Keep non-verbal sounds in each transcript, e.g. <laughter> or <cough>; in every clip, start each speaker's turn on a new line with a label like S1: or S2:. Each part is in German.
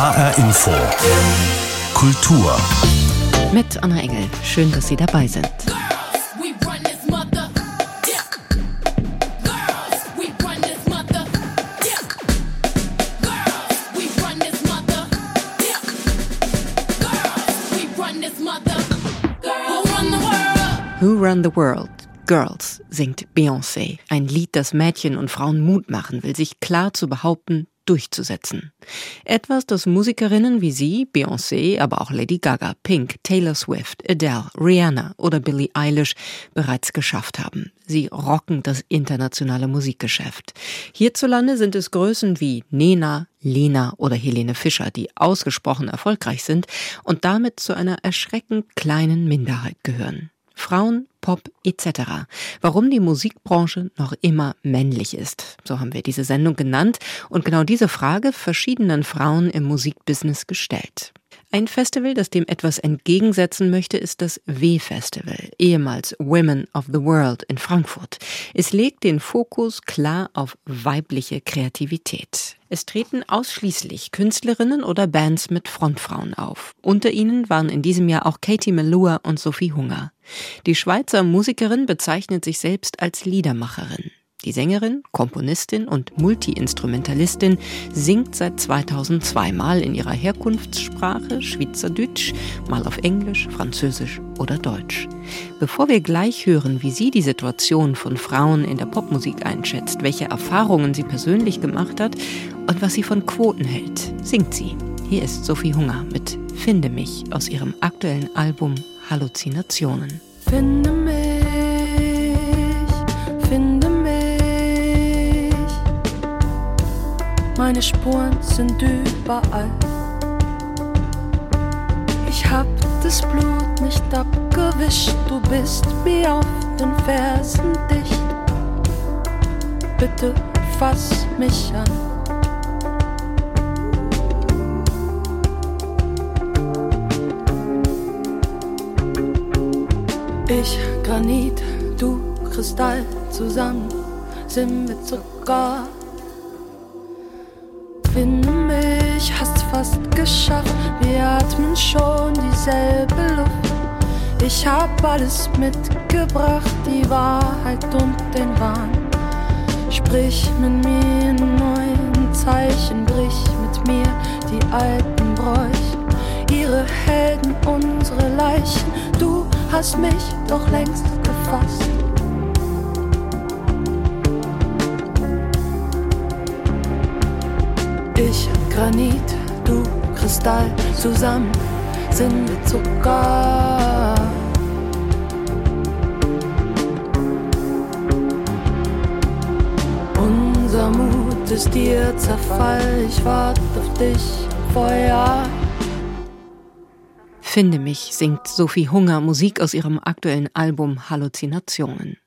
S1: HR Info. Kultur.
S2: Mit Anna Engel. Schön, dass Sie dabei sind. Who Run the World? Girls singt Beyoncé. Ein Lied, das Mädchen und Frauen Mut machen will, sich klar zu behaupten, durchzusetzen. Etwas, das Musikerinnen wie sie, Beyoncé, aber auch Lady Gaga, Pink, Taylor Swift, Adele, Rihanna oder Billie Eilish bereits geschafft haben. Sie rocken das internationale Musikgeschäft. Hierzulande sind es Größen wie Nena, Lena oder Helene Fischer, die ausgesprochen erfolgreich sind und damit zu einer erschreckend kleinen Minderheit gehören. Frauen, Pop etc. Warum die Musikbranche noch immer männlich ist. So haben wir diese Sendung genannt und genau diese Frage verschiedenen Frauen im Musikbusiness gestellt. Ein Festival, das dem etwas entgegensetzen möchte, ist das W-Festival, ehemals Women of the World in Frankfurt. Es legt den Fokus klar auf weibliche Kreativität. Es treten ausschließlich Künstlerinnen oder Bands mit Frontfrauen auf. Unter ihnen waren in diesem Jahr auch Katie Melua und Sophie Hunger. Die Schweizer Musikerin bezeichnet sich selbst als Liedermacherin. Die Sängerin, Komponistin und Multiinstrumentalistin singt seit 2002 mal in ihrer Herkunftssprache Schweizerdeutsch, mal auf Englisch, Französisch oder Deutsch. Bevor wir gleich hören, wie sie die Situation von Frauen in der Popmusik einschätzt, welche Erfahrungen sie persönlich gemacht hat und was sie von Quoten hält, singt sie. Hier ist Sophie Hunger mit Finde mich aus ihrem aktuellen Album Halluzinationen.
S3: Finde mich, Meine Spuren sind überall. Ich hab das Blut nicht abgewischt, du bist mir auf den Fersen dicht. Bitte fass mich an. Ich Granit, du Kristall, zusammen sind wir Zucker. Geschafft, wir atmen schon dieselbe Luft. Ich hab alles mitgebracht, die Wahrheit und den Wahn. Sprich mit mir in neuen Zeichen, brich mit mir die alten Bräuche, ihre Helden, unsere Leichen. Du hast mich doch längst gefasst. Ich Granit, du Kristall, zusammen sind wir Zucker. Unser Mut ist dir Zerfall, ich warte auf dich, Feuer.
S2: Finde mich singt Sophie Hunger Musik aus ihrem aktuellen Album Halluzinationen.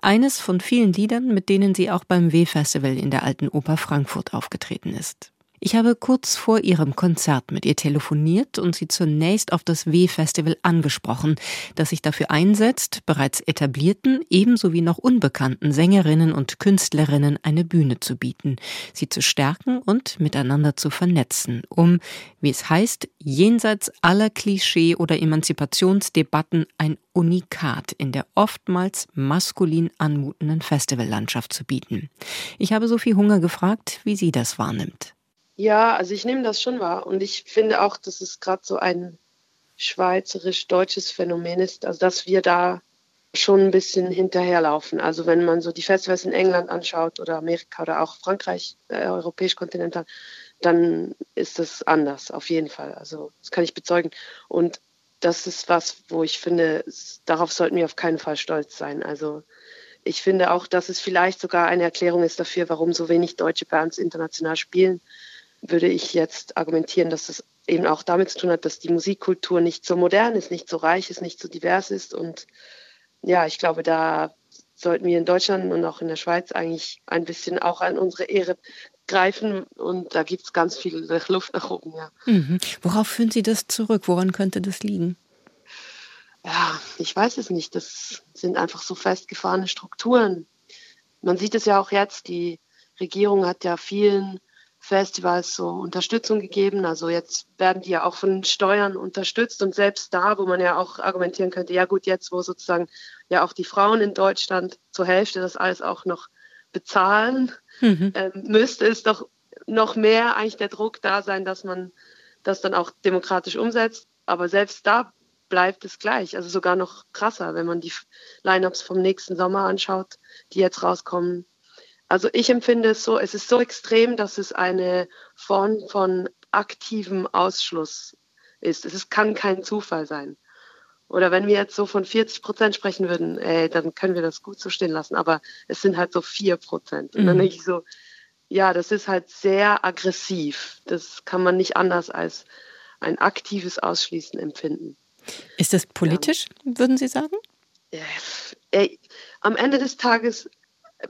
S2: Eines von vielen Liedern, mit denen sie auch beim W-Festival in der Alten Oper Frankfurt aufgetreten ist. Ich habe kurz vor ihrem Konzert mit ihr telefoniert und sie zunächst auf das W-Festival angesprochen, das sich dafür einsetzt, bereits etablierten ebenso wie noch unbekannten Sängerinnen und Künstlerinnen eine Bühne zu bieten, sie zu stärken und miteinander zu vernetzen, um, wie es heißt, jenseits aller Klischee- oder Emanzipationsdebatten ein Unikat in der oftmals maskulin anmutenden Festivallandschaft zu bieten. Ich habe Sophie Hunger gefragt, wie sie das wahrnimmt.
S4: Ja, also ich nehme das schon wahr. Und ich finde auch, dass es gerade so ein schweizerisch-deutsches Phänomen ist, also dass wir da schon ein bisschen hinterherlaufen. Also wenn man so die Festivals in England anschaut oder Amerika oder auch Frankreich, äh, europäisch kontinental, dann ist das anders, auf jeden Fall. Also das kann ich bezeugen. Und das ist was, wo ich finde, darauf sollten wir auf keinen Fall stolz sein. Also ich finde auch, dass es vielleicht sogar eine Erklärung ist dafür, warum so wenig deutsche Bands international spielen, würde ich jetzt argumentieren, dass es eben auch damit zu tun hat, dass die Musikkultur nicht so modern ist, nicht so reich ist, nicht so divers ist. Und ja, ich glaube, da sollten wir in Deutschland und auch in der Schweiz eigentlich ein bisschen auch an unsere Ehre greifen. Und da gibt es ganz viel Luft nach oben. Ja.
S2: Mhm. Worauf führen Sie das zurück? Woran könnte das liegen?
S4: Ja, ich weiß es nicht. Das sind einfach so festgefahrene Strukturen. Man sieht es ja auch jetzt, die Regierung hat ja vielen Festivals so Unterstützung gegeben. Also jetzt werden die ja auch von Steuern unterstützt und selbst da, wo man ja auch argumentieren könnte, ja gut, jetzt wo sozusagen ja auch die Frauen in Deutschland zur Hälfte das alles auch noch bezahlen, mhm. ähm, müsste es doch noch mehr eigentlich der Druck da sein, dass man das dann auch demokratisch umsetzt. Aber selbst da bleibt es gleich, also sogar noch krasser, wenn man die Lineups vom nächsten Sommer anschaut, die jetzt rauskommen also ich empfinde es so, es ist so extrem, dass es eine Form von aktivem Ausschluss ist. Es kann kein Zufall sein. Oder wenn wir jetzt so von 40 Prozent sprechen würden, ey, dann können wir das gut so stehen lassen. Aber es sind halt so 4 Prozent. Und dann mhm. denke ich so, ja, das ist halt sehr aggressiv. Das kann man nicht anders als ein aktives Ausschließen empfinden.
S2: Ist das politisch, ja. würden Sie sagen?
S4: Ey, am Ende des Tages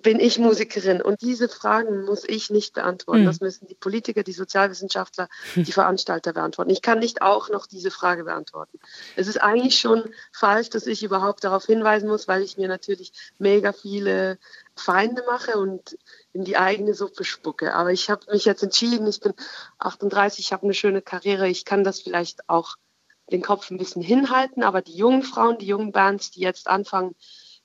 S4: bin ich Musikerin und diese Fragen muss ich nicht beantworten. Mhm. Das müssen die Politiker, die Sozialwissenschaftler, hm. <laughs> die Veranstalter beantworten. Ich kann nicht auch noch diese Frage beantworten. Es ist eigentlich schon falsch, dass ich überhaupt darauf hinweisen muss, weil ich mir natürlich mega viele Feinde mache und in die eigene Suppe spucke. Aber ich habe mich jetzt entschieden, ich bin 38, ich habe eine schöne Karriere, ich kann das vielleicht auch den Kopf ein bisschen hinhalten, aber die jungen Frauen, die jungen Bands, die jetzt anfangen,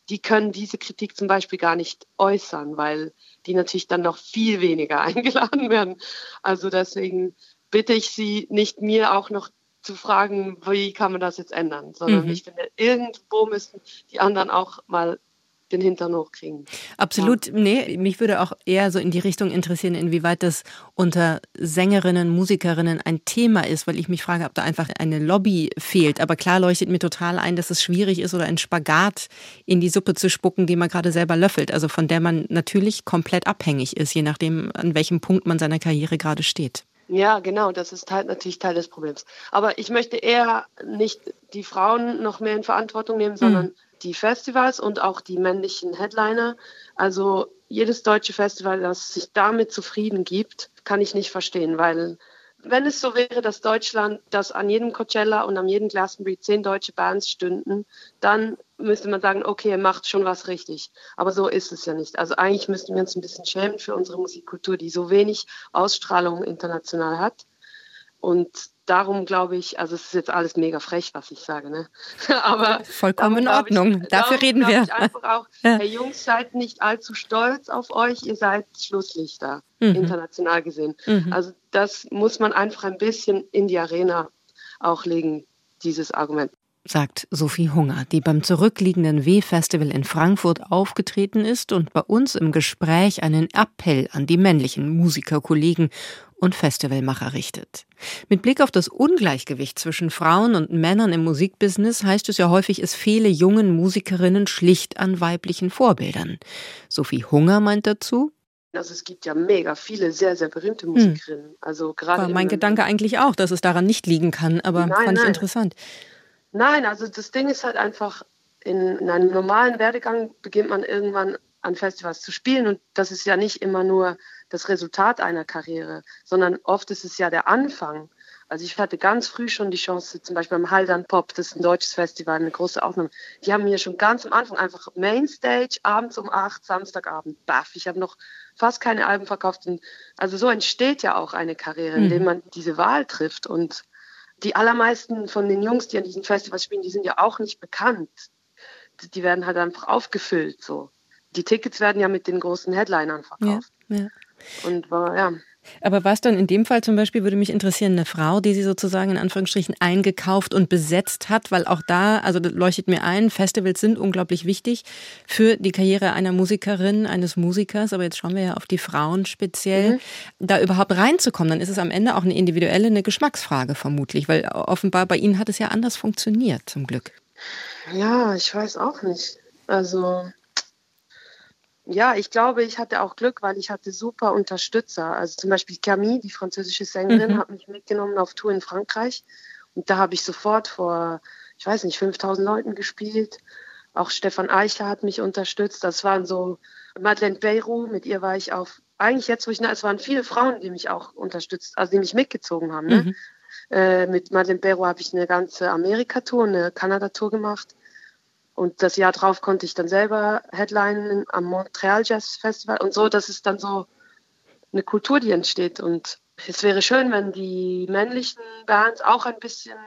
S4: die können diese Kritik zum Beispiel gar nicht äußern, weil die natürlich dann noch viel weniger <laughs> eingeladen werden. Also deswegen bitte ich Sie nicht mir auch noch zu fragen, wie kann man das jetzt ändern, sondern mhm. ich finde, irgendwo müssen die anderen auch mal den Hintern hochkriegen.
S2: Absolut. Ja. Nee, mich würde auch eher so in die Richtung interessieren, inwieweit das unter Sängerinnen, Musikerinnen ein Thema ist, weil ich mich frage, ob da einfach eine Lobby fehlt. Aber klar leuchtet mir total ein, dass es schwierig ist oder ein Spagat in die Suppe zu spucken, die man gerade selber löffelt. Also von der man natürlich komplett abhängig ist, je nachdem, an welchem Punkt man seiner Karriere gerade steht.
S4: Ja, genau, das ist halt natürlich Teil des Problems. Aber ich möchte eher nicht die Frauen noch mehr in Verantwortung nehmen, sondern mhm die Festivals und auch die männlichen Headliner. Also jedes deutsche Festival, das sich damit zufrieden gibt, kann ich nicht verstehen, weil wenn es so wäre, dass Deutschland, dass an jedem Coachella und an jedem Glastonbury zehn deutsche Bands stünden, dann müsste man sagen, okay, er macht schon was richtig. Aber so ist es ja nicht. Also eigentlich müssten wir uns ein bisschen schämen für unsere Musikkultur, die so wenig Ausstrahlung international hat. Und darum glaube ich, also es ist jetzt alles mega frech, was ich sage, ne? <laughs>
S2: Aber vollkommen in Ordnung. Ich, Dafür darum, reden wir.
S4: Ich einfach auch, <laughs> ja. hey Jungs, seid nicht allzu stolz auf euch, ihr seid Schlusslichter, mhm. international gesehen. Mhm. Also das muss man einfach ein bisschen in die Arena auch legen, dieses Argument
S2: sagt Sophie Hunger, die beim zurückliegenden W-Festival in Frankfurt aufgetreten ist und bei uns im Gespräch einen Appell an die männlichen Musikerkollegen und Festivalmacher richtet. Mit Blick auf das Ungleichgewicht zwischen Frauen und Männern im Musikbusiness heißt es ja häufig, es fehle jungen Musikerinnen schlicht an weiblichen Vorbildern. Sophie Hunger meint dazu,
S4: also es gibt ja mega viele sehr, sehr berühmte hm. Musikerinnen. Also gerade
S2: War mein Gedanke eigentlich auch, dass es daran nicht liegen kann, aber nein, fand ich nein. interessant.
S4: Nein, also das Ding ist halt einfach, in, in einem normalen Werdegang beginnt man irgendwann an Festivals zu spielen und das ist ja nicht immer nur das Resultat einer Karriere, sondern oft ist es ja der Anfang. Also ich hatte ganz früh schon die Chance, zum Beispiel beim Haldern Pop, das ist ein deutsches Festival, eine große Aufnahme. Die haben mir schon ganz am Anfang einfach Mainstage, abends um acht, Samstagabend, baff. Ich habe noch fast keine Alben verkauft. Und also so entsteht ja auch eine Karriere, indem mhm. man diese Wahl trifft. Und die allermeisten von den Jungs, die an diesen Festivals spielen, die sind ja auch nicht bekannt. Die werden halt einfach aufgefüllt so. Die Tickets werden ja mit den großen Headlinern verkauft. Ja, ja. Und war, ja.
S2: Aber was dann in dem Fall zum Beispiel, würde mich interessieren, eine Frau, die sie sozusagen in Anführungsstrichen eingekauft und besetzt hat, weil auch da, also das leuchtet mir ein, Festivals sind unglaublich wichtig für die Karriere einer Musikerin, eines Musikers, aber jetzt schauen wir ja auf die Frauen speziell, mhm. da überhaupt reinzukommen, dann ist es am Ende auch eine individuelle, eine Geschmacksfrage vermutlich, weil offenbar bei Ihnen hat es ja anders funktioniert, zum Glück.
S4: Ja, ich weiß auch nicht. Also ja, ich glaube, ich hatte auch Glück, weil ich hatte super Unterstützer. Also zum Beispiel Camille, die französische Sängerin, mhm. hat mich mitgenommen auf Tour in Frankreich. Und da habe ich sofort vor, ich weiß nicht, 5000 Leuten gespielt. Auch Stefan Eichler hat mich unterstützt. Das waren so Madeleine Beyrou, mit ihr war ich auf, eigentlich jetzt, wo ich, na, es waren viele Frauen, die mich auch unterstützt, also die mich mitgezogen haben. Ne? Mhm. Äh, mit Madeleine Beyrou habe ich eine ganze Amerika-Tour, eine Kanada-Tour gemacht. Und das Jahr drauf konnte ich dann selber Headlinen am Montreal Jazz Festival und so. Das ist dann so, eine Kultur, die entsteht. Und es wäre schön, wenn die männlichen Bands auch ein bisschen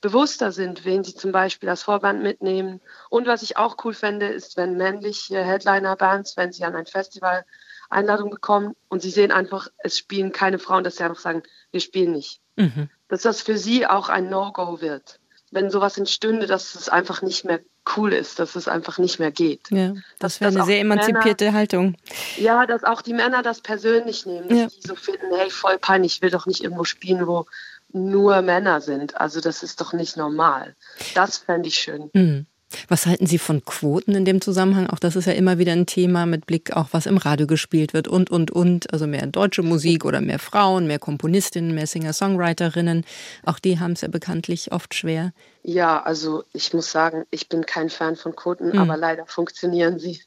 S4: bewusster sind, wen sie zum Beispiel als Vorband mitnehmen. Und was ich auch cool fände, ist, wenn männliche Headliner-Bands, wenn sie an ein Festival Einladung bekommen und sie sehen einfach, es spielen keine Frauen, dass sie einfach sagen, wir spielen nicht. Mhm. Dass das für sie auch ein No-Go wird. Wenn sowas entstünde, dass es einfach nicht mehr cool ist, dass es einfach nicht mehr geht.
S2: Ja, das wäre eine sehr emanzipierte Männer, Haltung.
S4: Ja, dass auch die Männer das persönlich nehmen, dass ja. die so finden, hey, voll peinlich, ich will doch nicht irgendwo spielen, wo nur Männer sind. Also das ist doch nicht normal. Das fände ich schön.
S2: Mhm. Was halten Sie von Quoten in dem Zusammenhang? Auch das ist ja immer wieder ein Thema mit Blick auch, was im Radio gespielt wird und, und, und. Also mehr deutsche Musik oder mehr Frauen, mehr Komponistinnen, mehr Singer-Songwriterinnen. Auch die haben es ja bekanntlich oft schwer.
S4: Ja, also ich muss sagen, ich bin kein Fan von Quoten, mhm. aber leider funktionieren sie.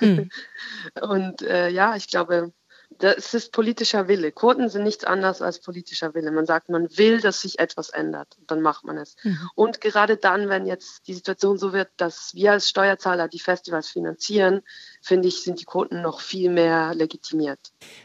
S4: Mhm. <laughs> und äh, ja, ich glaube, das ist politischer Wille. Quoten sind nichts anderes als politischer Wille. Man sagt, man will, dass sich etwas ändert. Dann macht man es. Mhm. Und gerade dann, wenn jetzt die Situation so wird, dass wir als Steuerzahler die Festivals finanzieren, finde ich, sind die Quoten noch viel mehr legitimiert.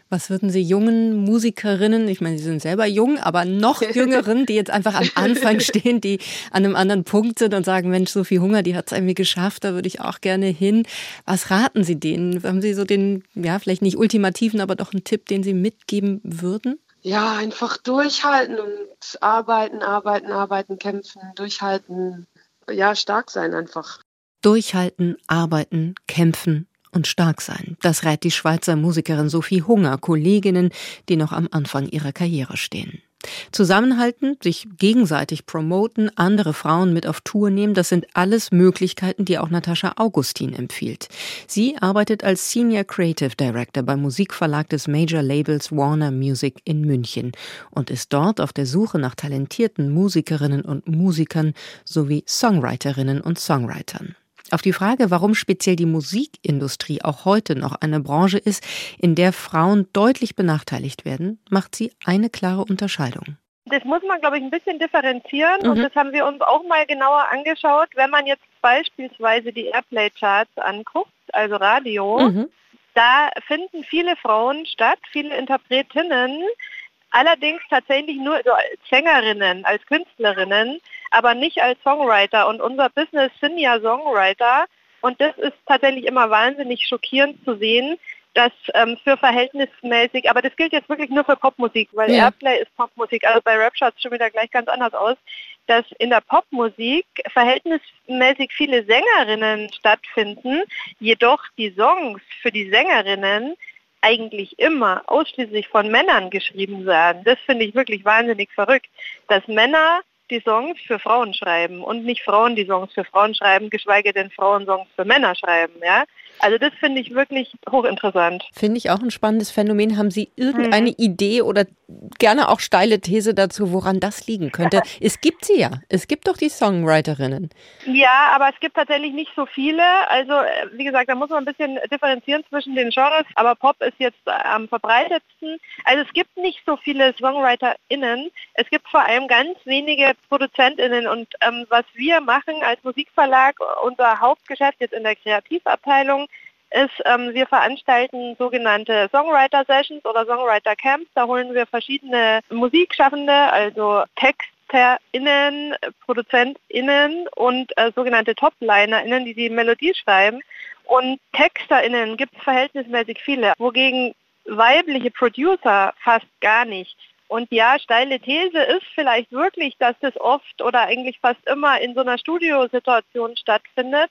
S2: Was würden Sie jungen Musikerinnen, ich meine, Sie sind selber jung, aber noch <laughs> jüngeren, die jetzt einfach am Anfang stehen, die an einem anderen Punkt sind und sagen, Mensch, so viel Hunger, die hat es irgendwie geschafft, da würde ich auch gerne hin. Was raten Sie denen? Haben Sie so den, ja, vielleicht nicht ultimativen, aber doch einen Tipp, den Sie mitgeben würden?
S4: Ja, einfach durchhalten und arbeiten, arbeiten, arbeiten, kämpfen, durchhalten. Ja, stark sein einfach.
S2: Durchhalten, arbeiten, kämpfen, und stark sein. Das rät die Schweizer Musikerin Sophie Hunger Kolleginnen, die noch am Anfang ihrer Karriere stehen. Zusammenhalten, sich gegenseitig promoten, andere Frauen mit auf Tour nehmen, das sind alles Möglichkeiten, die auch Natascha Augustin empfiehlt. Sie arbeitet als Senior Creative Director beim Musikverlag des Major Labels Warner Music in München und ist dort auf der Suche nach talentierten Musikerinnen und Musikern sowie Songwriterinnen und Songwritern. Auf die Frage, warum speziell die Musikindustrie auch heute noch eine Branche ist, in der Frauen deutlich benachteiligt werden, macht sie eine klare Unterscheidung.
S5: Das muss man, glaube ich, ein bisschen differenzieren mhm. und das haben wir uns auch mal genauer angeschaut. Wenn man jetzt beispielsweise die Airplay-Charts anguckt, also Radio, mhm. da finden viele Frauen statt, viele Interpretinnen, allerdings tatsächlich nur als Sängerinnen, als Künstlerinnen aber nicht als Songwriter. Und unser Business sind ja Songwriter. Und das ist tatsächlich immer wahnsinnig schockierend zu sehen, dass ähm, für verhältnismäßig, aber das gilt jetzt wirklich nur für Popmusik, weil ja. Airplay ist Popmusik, also bei Rap schaut es schon wieder gleich ganz anders aus, dass in der Popmusik verhältnismäßig viele Sängerinnen stattfinden, jedoch die Songs für die Sängerinnen eigentlich immer ausschließlich von Männern geschrieben werden. Das finde ich wirklich wahnsinnig verrückt, dass Männer die Songs für Frauen schreiben und nicht Frauen die Songs für Frauen schreiben, geschweige denn Frauen Songs für Männer schreiben. Ja? Also das finde ich wirklich hochinteressant.
S2: Finde ich auch ein spannendes Phänomen. Haben Sie irgendeine mhm. Idee oder gerne auch steile These dazu, woran das liegen könnte? <laughs> es gibt sie ja. Es gibt doch die Songwriterinnen.
S5: Ja, aber es gibt tatsächlich nicht so viele. Also wie gesagt, da muss man ein bisschen differenzieren zwischen den Genres. Aber Pop ist jetzt am verbreitetsten. Also es gibt nicht so viele SongwriterInnen. Es gibt vor allem ganz wenige ProduzentInnen. Und ähm, was wir machen als Musikverlag, unser Hauptgeschäft jetzt in der Kreativabteilung, ist, ähm, wir veranstalten sogenannte Songwriter-Sessions oder Songwriter-Camps. Da holen wir verschiedene Musikschaffende, also TexterInnen, ProduzentInnen und äh, sogenannte TopLinerInnen, die die Melodie schreiben. Und TexterInnen gibt es verhältnismäßig viele, wogegen weibliche Producer fast gar nicht. Und ja, steile These ist vielleicht wirklich, dass das oft oder eigentlich fast immer in so einer Studiosituation stattfindet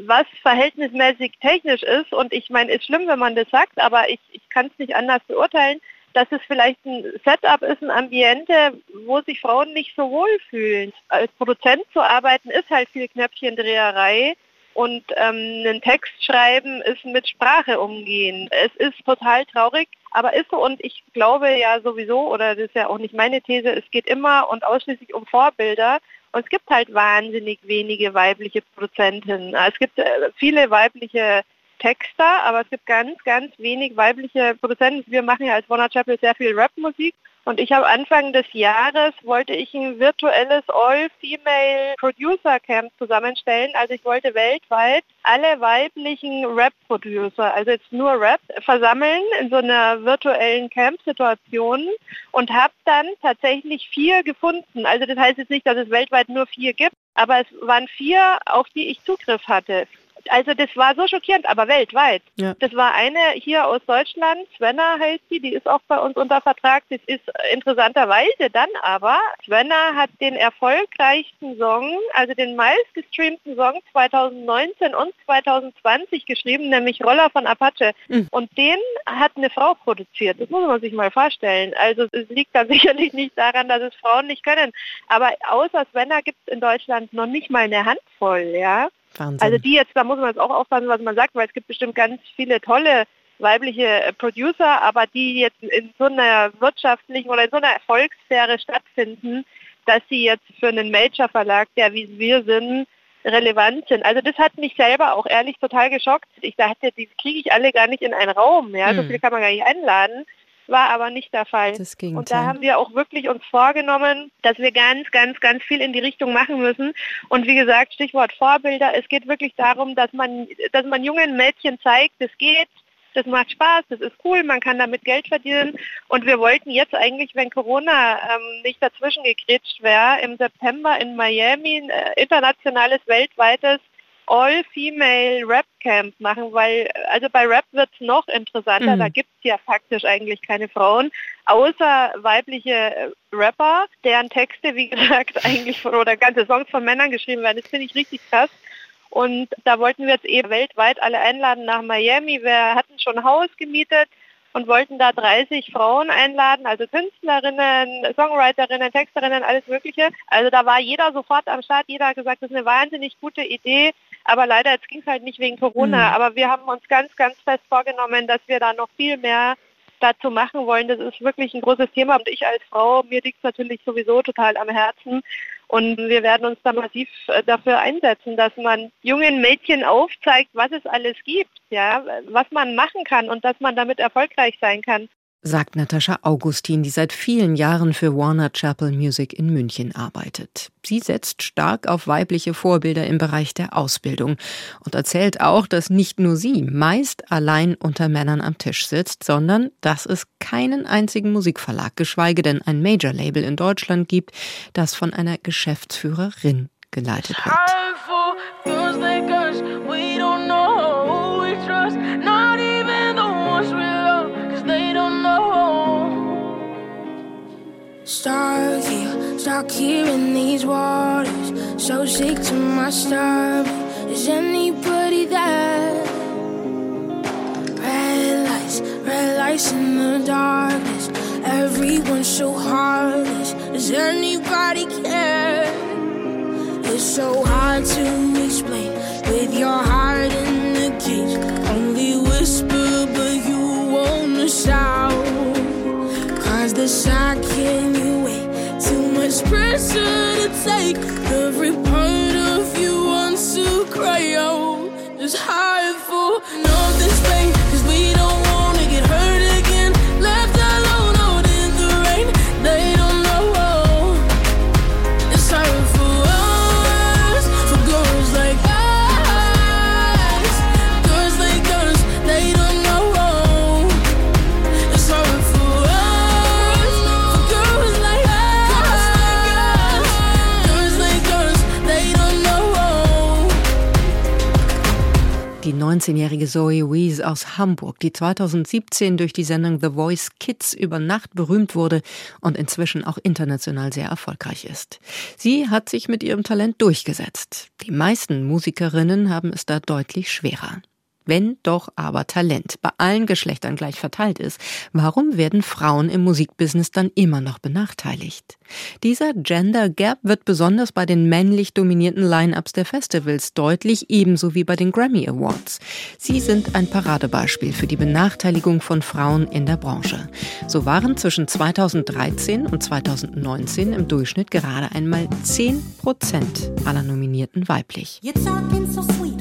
S5: was verhältnismäßig technisch ist. Und ich meine, ist schlimm, wenn man das sagt, aber ich, ich kann es nicht anders beurteilen, dass es vielleicht ein Setup ist, ein Ambiente, wo sich Frauen nicht so wohl fühlen. Als Produzent zu arbeiten ist halt viel Knöpfchendreherei. Und ähm, einen Text schreiben ist mit Sprache umgehen. Es ist total traurig, aber ist so. Und ich glaube ja sowieso, oder das ist ja auch nicht meine These, es geht immer und ausschließlich um Vorbilder. Und es gibt halt wahnsinnig wenige weibliche Produzentinnen. Es gibt äh, viele weibliche Texter, aber es gibt ganz, ganz wenig weibliche Produzenten. Wir machen ja als Warner Chapel sehr viel Rapmusik Und ich habe Anfang des Jahres wollte ich ein virtuelles All-Female Producer Camp zusammenstellen. Also ich wollte weltweit alle weiblichen Rap-Producer, also jetzt nur Rap, versammeln in so einer virtuellen Camp-Situation und habe dann tatsächlich vier gefunden. Also das heißt jetzt nicht, dass es weltweit nur vier gibt, aber es waren vier, auf die ich Zugriff hatte. Also das war so schockierend, aber weltweit. Ja. Das war eine hier aus Deutschland, Svenna heißt sie, die ist auch bei uns unter Vertrag. Das ist interessanterweise dann aber, Svenna hat den erfolgreichsten Song, also den meistgestreamten Song 2019 und 2020 geschrieben, nämlich Roller von Apache. Mhm. Und den hat eine Frau produziert. Das muss man sich mal vorstellen. Also es liegt dann <laughs> sicherlich nicht daran, dass es Frauen nicht können. Aber außer Svenna gibt es in Deutschland noch nicht mal eine Handvoll, ja. Wahnsinn. Also die jetzt, da muss man jetzt auch aufpassen, was man sagt, weil es gibt bestimmt ganz viele tolle weibliche äh, Producer, aber die jetzt in so einer wirtschaftlichen oder in so einer Erfolgssphäre stattfinden, dass sie jetzt für einen Major-Verlag, der wie wir sind, relevant sind. Also das hat mich selber auch ehrlich total geschockt. Ich dachte, die kriege ich alle gar nicht in einen Raum. Ja, hm. so viele kann man gar nicht einladen war aber nicht der Fall. Und da haben wir auch wirklich uns vorgenommen, dass wir ganz, ganz, ganz viel in die Richtung machen müssen. Und wie gesagt, Stichwort Vorbilder, es geht wirklich darum, dass man, dass man jungen Mädchen zeigt, es geht, das macht Spaß, das ist cool, man kann damit Geld verdienen. Und wir wollten jetzt eigentlich, wenn Corona ähm, nicht dazwischen gekretscht wäre, im September in Miami ein äh, internationales, weltweites All-Female Rap Camp machen, weil also bei Rap wird es noch interessanter, mhm. da gibt es ja faktisch eigentlich keine Frauen, außer weibliche äh, Rapper, deren Texte, wie <laughs> gesagt, eigentlich von, oder ganze Songs von Männern geschrieben werden. Das finde ich richtig krass. Und da wollten wir jetzt eben weltweit alle einladen nach Miami. Wir hatten schon ein Haus gemietet und wollten da 30 Frauen einladen, also Künstlerinnen, Songwriterinnen, Texterinnen, alles Mögliche. Also da war jeder sofort am Start, jeder hat gesagt, das ist eine wahnsinnig gute Idee. Aber leider, jetzt ging es halt nicht wegen Corona. Mhm. Aber wir haben uns ganz, ganz fest vorgenommen, dass wir da noch viel mehr dazu machen wollen. Das ist wirklich ein großes Thema. Und ich als Frau, mir liegt es natürlich sowieso total am Herzen. Und wir werden uns da massiv äh, dafür einsetzen, dass man jungen Mädchen aufzeigt, was es alles gibt, ja, was man machen kann und dass man damit erfolgreich sein kann
S2: sagt Natascha Augustin, die seit vielen Jahren für Warner Chapel Music in München arbeitet. Sie setzt stark auf weibliche Vorbilder im Bereich der Ausbildung und erzählt auch, dass nicht nur sie meist allein unter Männern am Tisch sitzt, sondern dass es keinen einzigen Musikverlag, geschweige denn ein Major-Label in Deutschland gibt, das von einer Geschäftsführerin geleitet wird. Stuck here, stuck here in these waters. So sick to my stomach. Is anybody there? Red lights, red lights in the darkness. Everyone's so heartless. Does anybody care? It's so hard to explain with your heart in the cage. Only whisper, but you wanna shout. The shock can you wait? Too much pressure to take. Every part of you wants to cry out. It's hard for nothing 19-jährige Zoe Wees aus Hamburg, die 2017 durch die Sendung The Voice Kids über Nacht berühmt wurde und inzwischen auch international sehr erfolgreich ist. Sie hat sich mit ihrem Talent durchgesetzt. Die meisten Musikerinnen haben es da deutlich schwerer. Wenn doch aber Talent bei allen Geschlechtern gleich verteilt ist, warum werden Frauen im Musikbusiness dann immer noch benachteiligt? Dieser Gender Gap wird besonders bei den männlich dominierten Line-ups der Festivals deutlich, ebenso wie bei den Grammy Awards. Sie sind ein Paradebeispiel für die Benachteiligung von Frauen in der Branche. So waren zwischen 2013 und 2019 im Durchschnitt gerade einmal 10 Prozent aller Nominierten weiblich.
S6: You're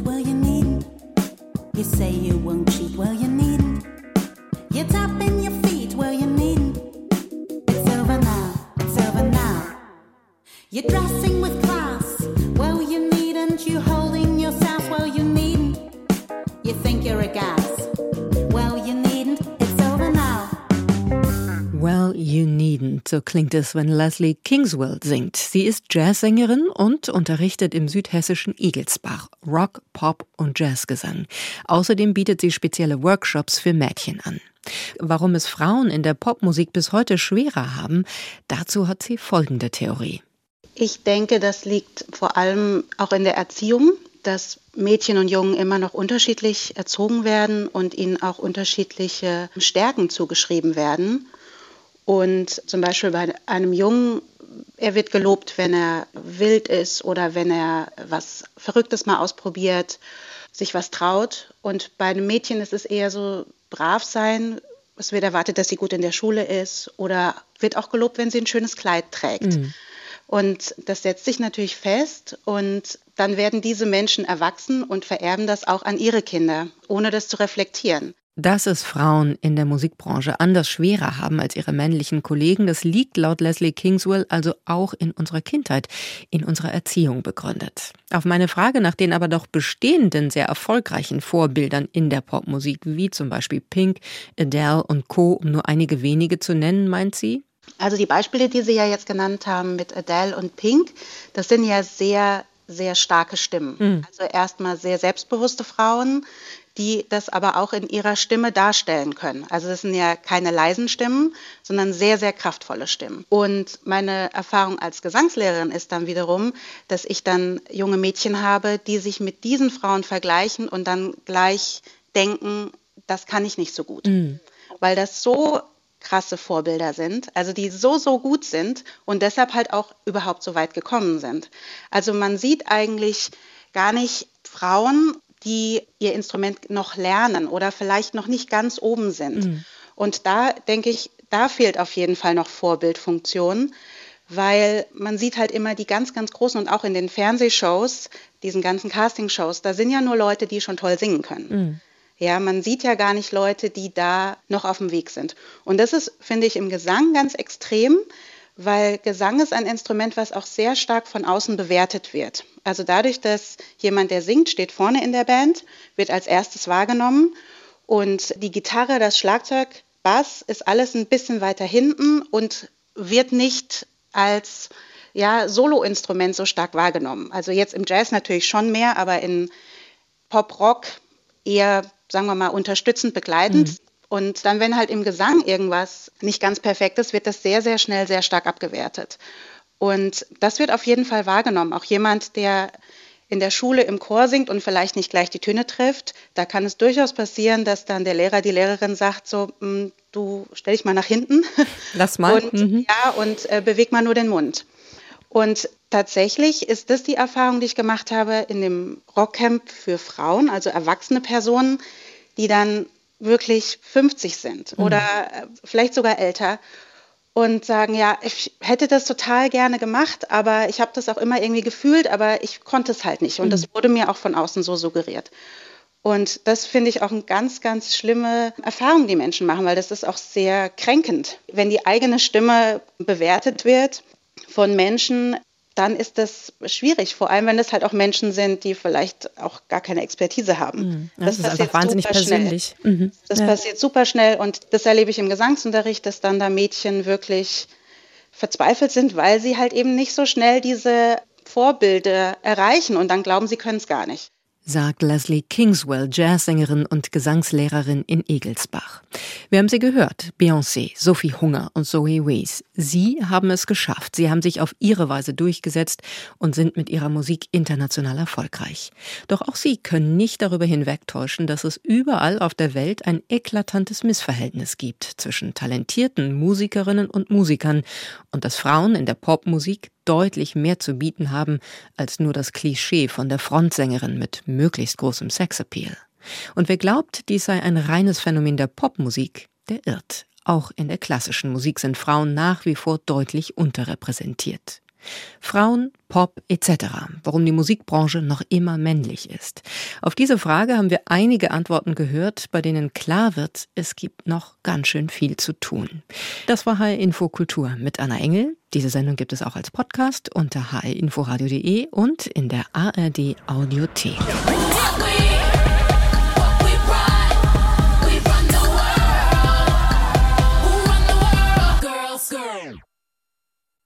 S6: You say you won't cheat, well, you needn't. You're tapping your feet, well, you needn't. It's over now, it's over now. You're dressing with class, well, you needn't. You holding yourself, well, you needn't. You think you're a
S2: guy. Needn't, so klingt es, wenn Leslie Kingswell singt. Sie ist Jazzsängerin und unterrichtet im südhessischen Igelsbach Rock, Pop und Jazzgesang. Außerdem bietet sie spezielle Workshops für Mädchen an. Warum es Frauen in der Popmusik bis heute schwerer haben, dazu hat sie folgende Theorie.
S7: Ich denke, das liegt vor allem auch in der Erziehung, dass Mädchen und Jungen immer noch unterschiedlich erzogen werden und ihnen auch unterschiedliche Stärken zugeschrieben werden. Und zum Beispiel bei einem Jungen, er wird gelobt, wenn er wild ist oder wenn er was Verrücktes mal ausprobiert, sich was traut. Und bei einem Mädchen ist es eher so brav sein. Es wird erwartet, dass sie gut in der Schule ist oder wird auch gelobt, wenn sie ein schönes Kleid trägt. Und das setzt sich natürlich fest und dann werden diese Menschen erwachsen und vererben das auch an ihre Kinder, ohne das zu reflektieren.
S2: Dass es Frauen in der Musikbranche anders schwerer haben als ihre männlichen Kollegen, das liegt laut Leslie Kingswell also auch in unserer Kindheit, in unserer Erziehung begründet. Auf meine Frage nach den aber doch bestehenden, sehr erfolgreichen Vorbildern in der Popmusik, wie zum Beispiel Pink, Adele und Co., um nur einige wenige zu nennen, meint sie,
S7: Also die Beispiele, die Sie ja jetzt genannt haben mit Adele und Pink, das sind ja sehr, sehr starke Stimmen. Also erstmal sehr selbstbewusste Frauen, die das aber auch in ihrer Stimme darstellen können. Also das sind ja keine leisen Stimmen, sondern sehr, sehr kraftvolle Stimmen. Und meine Erfahrung als Gesangslehrerin ist dann wiederum, dass ich dann junge Mädchen habe, die sich mit diesen Frauen vergleichen und dann gleich denken, das kann ich nicht so gut. Weil das so krasse Vorbilder sind, also die so, so gut sind und deshalb halt auch überhaupt so weit gekommen sind. Also man sieht eigentlich gar nicht Frauen, die ihr Instrument noch lernen oder vielleicht noch nicht ganz oben sind. Und da denke ich, da fehlt auf jeden Fall noch Vorbildfunktion, weil man sieht halt immer die ganz, ganz großen und auch in den Fernsehshows, diesen ganzen Castingshows, da sind ja nur Leute, die schon toll singen können. Ja, man sieht ja gar nicht Leute, die da noch auf dem Weg sind. Und das ist, finde ich, im Gesang ganz extrem, weil Gesang ist ein Instrument, was auch sehr stark von außen bewertet wird. Also dadurch, dass jemand, der singt, steht vorne in der Band, wird als erstes wahrgenommen und die Gitarre, das Schlagzeug, Bass ist alles ein bisschen weiter hinten und wird nicht als ja, Soloinstrument so stark wahrgenommen. Also jetzt im Jazz natürlich schon mehr, aber in Pop, Rock eher, sagen wir mal, unterstützend, begleitend. Und dann, wenn halt im Gesang irgendwas nicht ganz perfekt ist, wird das sehr, sehr schnell sehr stark abgewertet. Und das wird auf jeden Fall wahrgenommen. Auch jemand, der in der Schule im Chor singt und vielleicht nicht gleich die Töne trifft, da kann es durchaus passieren, dass dann der Lehrer, die Lehrerin sagt so, "Mm, du stell dich mal nach hinten <laughs>
S2: Lass mal.
S7: und
S2: Mhm.
S7: ja und äh, beweg mal nur den Mund. Und tatsächlich ist das die Erfahrung, die ich gemacht habe in dem Rockcamp für Frauen, also erwachsene Personen, die dann wirklich 50 sind oder äh, vielleicht sogar älter und sagen, ja, ich hätte das total gerne gemacht, aber ich habe das auch immer irgendwie gefühlt, aber ich konnte es halt nicht. Und das wurde mir auch von außen so suggeriert. Und das finde ich auch eine ganz, ganz schlimme Erfahrung, die Menschen machen, weil das ist auch sehr kränkend. Wenn die eigene Stimme bewertet wird von Menschen, dann ist das schwierig, vor allem wenn es halt auch Menschen sind, die vielleicht auch gar keine Expertise haben.
S2: Ja, das, ist einfach
S7: passiert
S2: wahnsinnig
S7: super schnell.
S2: persönlich. Mhm.
S7: Das
S2: Ja.
S7: passiert super schnell und das erlebe ich im Gesangsunterricht, dass dann da Mädchen wirklich verzweifelt sind, weil sie halt eben nicht so schnell diese Vorbilder erreichen und dann glauben, sie können es gar nicht.
S2: Sagt Leslie Kingswell, Jazzsängerin und Gesangslehrerin in Egelsbach. Wir haben sie gehört, Beyoncé, Sophie Hunger und Zoe Wees. Sie haben es geschafft. Sie haben sich auf ihre Weise durchgesetzt und sind mit ihrer Musik international erfolgreich. Doch auch sie können nicht darüber hinwegtäuschen, dass es überall auf der Welt ein eklatantes Missverhältnis gibt zwischen talentierten Musikerinnen und Musikern und dass Frauen in der Popmusik deutlich mehr zu bieten haben als nur das Klischee von der Frontsängerin mit möglichst großem Sexappeal. Und wer glaubt, dies sei ein reines Phänomen der Popmusik, der irrt. Auch in der klassischen Musik sind Frauen nach wie vor deutlich unterrepräsentiert. Frauen, Pop etc. Warum die Musikbranche noch immer männlich ist. Auf diese Frage haben wir einige Antworten gehört, bei denen klar wird, es gibt noch ganz schön viel zu tun. Das war HR Info Kultur mit Anna Engel. Diese Sendung gibt es auch als Podcast unter hrinforadio.de und in der ARD Audiothek.